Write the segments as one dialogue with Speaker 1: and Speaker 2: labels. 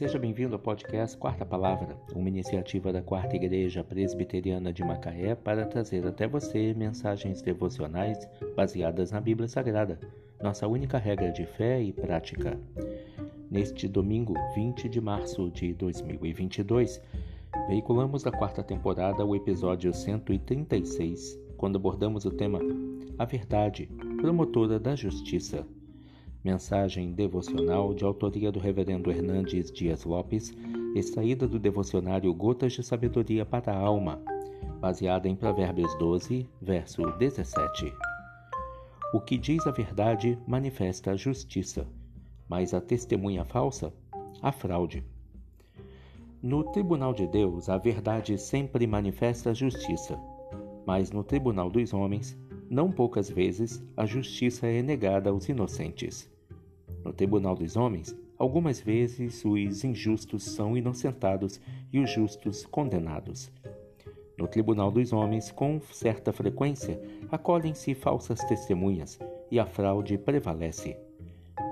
Speaker 1: Seja bem-vindo ao podcast Quarta Palavra, uma iniciativa da Quarta Igreja Presbiteriana de Macaé para trazer até você mensagens devocionais baseadas na Bíblia Sagrada, nossa única regra de fé e prática. Neste domingo, 20 de março de 2022, veiculamos da quarta temporada o episódio 136, quando abordamos o tema A Verdade, promotora da Justiça. Mensagem devocional de autoria do Reverendo Hernandes Dias Lopes, extraída do devocionário Gotas de Sabedoria para a Alma, baseada em Provérbios 12, verso 17. O que diz a verdade manifesta a justiça, mas a testemunha falsa, a fraude. No tribunal de Deus, a verdade sempre manifesta a justiça, mas no tribunal dos homens, não poucas vezes a justiça é negada aos inocentes. No tribunal dos homens, algumas vezes os injustos são inocentados e os justos condenados. No tribunal dos homens, com certa frequência, acolhem-se falsas testemunhas e a fraude prevalece.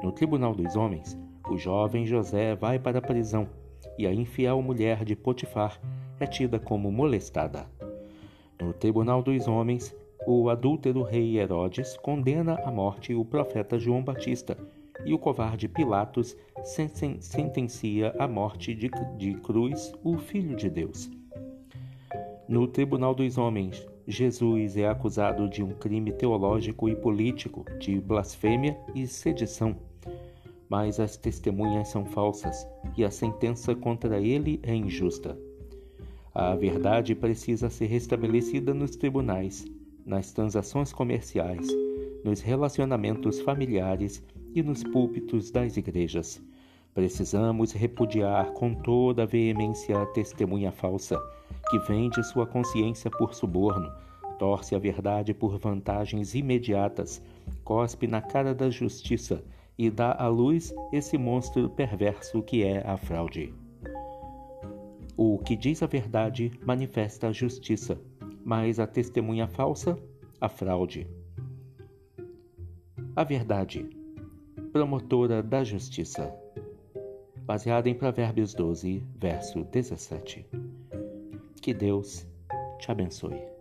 Speaker 1: No tribunal dos homens, o jovem José vai para a prisão e a infiel mulher de Potifar é tida como molestada. No tribunal dos homens, o adúltero rei Herodes condena à morte o profeta João Batista e o covarde Pilatos sentencia à morte de, de cruz o Filho de Deus. No tribunal dos homens, Jesus é acusado de um crime teológico e político, de blasfêmia e sedição. Mas as testemunhas são falsas e a sentença contra ele é injusta. A verdade precisa ser restabelecida nos tribunais, nas transações comerciais, nos relacionamentos familiares e nos púlpitos das igrejas. Precisamos repudiar com toda a veemência a testemunha falsa, que vende sua consciência por suborno, torce a verdade por vantagens imediatas, cospe na cara da justiça e dá à luz esse monstro perverso que é a fraude. O que diz a verdade manifesta a justiça, mas a testemunha falsa, a fraude. A verdade, promotora da justiça. Baseada em Provérbios 12, verso 17. Que Deus te abençoe.